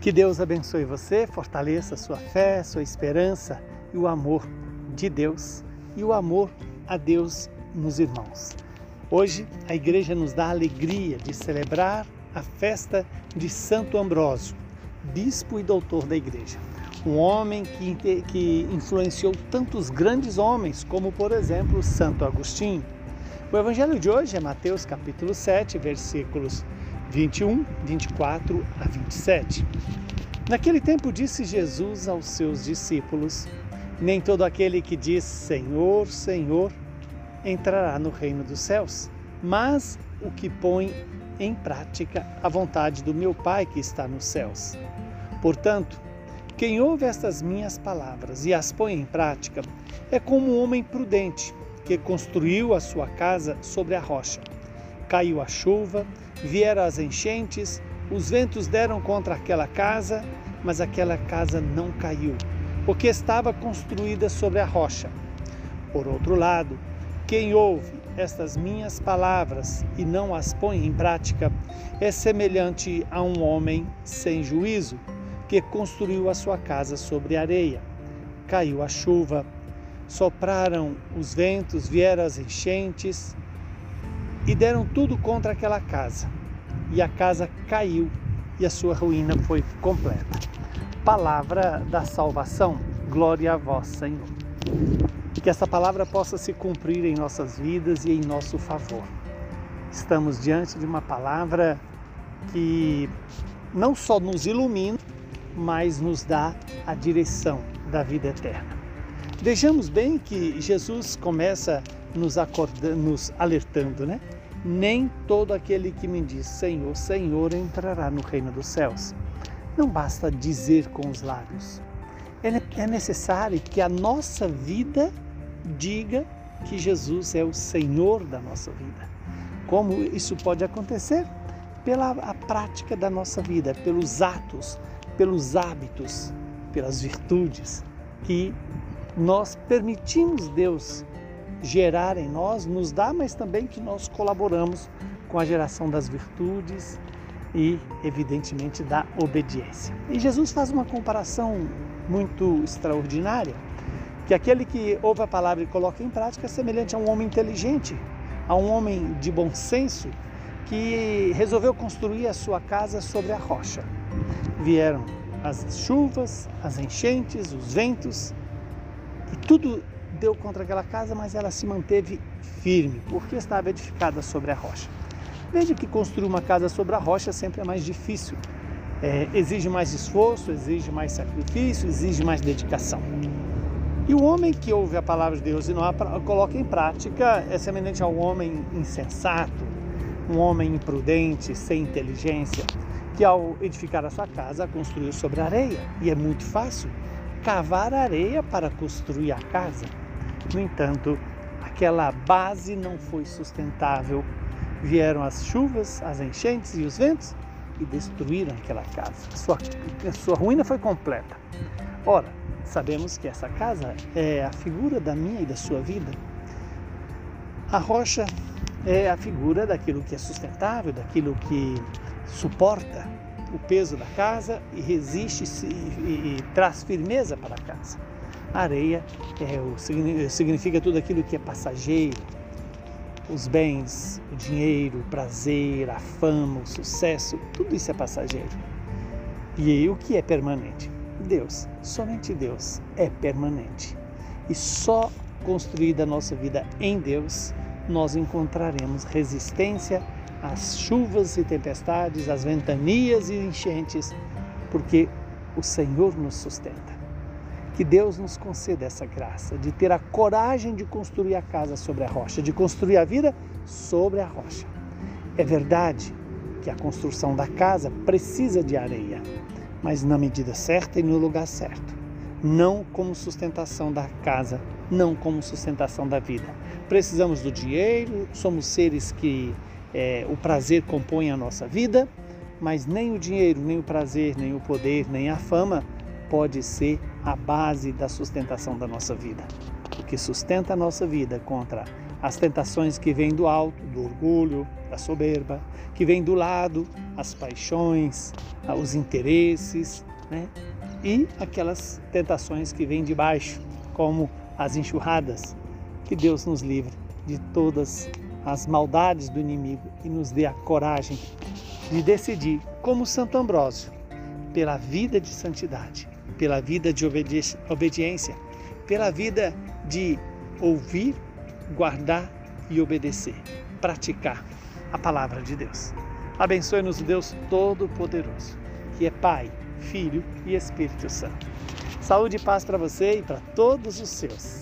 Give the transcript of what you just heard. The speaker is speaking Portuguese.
Que Deus abençoe você, fortaleça sua fé, sua esperança e o amor de Deus e o amor a Deus nos irmãos. Hoje a igreja nos dá a alegria de celebrar a festa de Santo Ambrósio, bispo e doutor da igreja. Um homem que, que influenciou tantos grandes homens, como por exemplo Santo Agostinho. O evangelho de hoje é Mateus capítulo 7, versículos 21, 24 a 27. Naquele tempo disse Jesus aos seus discípulos: Nem todo aquele que diz Senhor, Senhor entrará no reino dos céus, mas o que põe em prática a vontade do meu Pai que está nos céus. Portanto, quem ouve estas minhas palavras e as põe em prática é como um homem prudente que construiu a sua casa sobre a rocha. Caiu a chuva, vieram as enchentes, os ventos deram contra aquela casa, mas aquela casa não caiu, porque estava construída sobre a rocha. Por outro lado, quem ouve estas minhas palavras e não as põe em prática é semelhante a um homem sem juízo que construiu a sua casa sobre areia. Caiu a chuva, sopraram os ventos, vieram as enchentes e deram tudo contra aquela casa. E a casa caiu e a sua ruína foi completa. Palavra da salvação, glória a vós, Senhor. Que essa palavra possa se cumprir em nossas vidas e em nosso favor. Estamos diante de uma palavra que não só nos ilumina, mas nos dá a direção da vida eterna. Vejamos bem que Jesus começa nos, nos alertando, né? Nem todo aquele que me diz Senhor, Senhor entrará no reino dos céus. Não basta dizer com os lábios. É necessário que a nossa vida diga que Jesus é o Senhor da nossa vida. Como isso pode acontecer? Pela a prática da nossa vida, pelos atos, pelos hábitos, pelas virtudes que nós permitimos Deus gerar em nós, nos dá, mas também que nós colaboramos com a geração das virtudes e, evidentemente, da obediência. E Jesus faz uma comparação muito extraordinária, que aquele que ouve a palavra e coloca em prática é semelhante a um homem inteligente, a um homem de bom senso, que resolveu construir a sua casa sobre a rocha. Vieram as chuvas, as enchentes, os ventos, e tudo deu contra aquela casa, mas ela se manteve firme, porque estava edificada sobre a rocha. Veja que construir uma casa sobre a rocha sempre é mais difícil. É, exige mais esforço, exige mais sacrifício, exige mais dedicação. E o homem que ouve a palavra de Deus e não a coloca em prática é semelhante ao homem insensato, um homem imprudente, sem inteligência, que ao edificar a sua casa construiu sobre areia. E é muito fácil cavar areia para construir a casa. No entanto, aquela base não foi sustentável. Vieram as chuvas, as enchentes e os ventos e destruíram aquela casa. Sua, sua ruína foi completa. Ora, sabemos que essa casa é a figura da minha e da sua vida. A rocha é a figura daquilo que é sustentável, daquilo que suporta o peso da casa e resiste e, e, traz firmeza para a casa. A areia é o, significa tudo aquilo que é passageiro, os bens, o dinheiro, o prazer, a fama, o sucesso, tudo isso é passageiro. E o que é permanente? Deus, somente Deus é permanente. E só construída a nossa vida em Deus, nós encontraremos resistência às chuvas e tempestades, às ventanias e enchentes, porque o Senhor nos sustenta. Que Deus nos conceda essa graça de ter a coragem de construir a casa sobre a rocha, de construir a vida sobre a rocha. É verdade que a construção da casa precisa de areia, mas na medida certa e no lugar certo. Não como sustentação da casa, não como sustentação da vida. Precisamos do dinheiro, somos seres que é, o prazer compõe a nossa vida, mas nem o dinheiro, nem o prazer, nem o poder, nem a fama pode ser a base da sustentação da nossa vida. O que sustenta a nossa vida contra as tentações que vêm do alto, do orgulho, da soberba, que vêm do lado, as paixões, os interesses, né? e aquelas tentações que vêm de baixo, como as enxurradas. Que Deus nos livre de todas as maldades do inimigo e nos dê a coragem de decidir, como Santo Ambrósio, pela vida de santidade, pela vida de obediência, pela vida de ouvir, guardar e obedecer, praticar a palavra de Deus. Abençoe-nos Deus Todo-Poderoso, que é Pai, Filho e Espírito Santo. Saúde e paz para você e para todos os seus.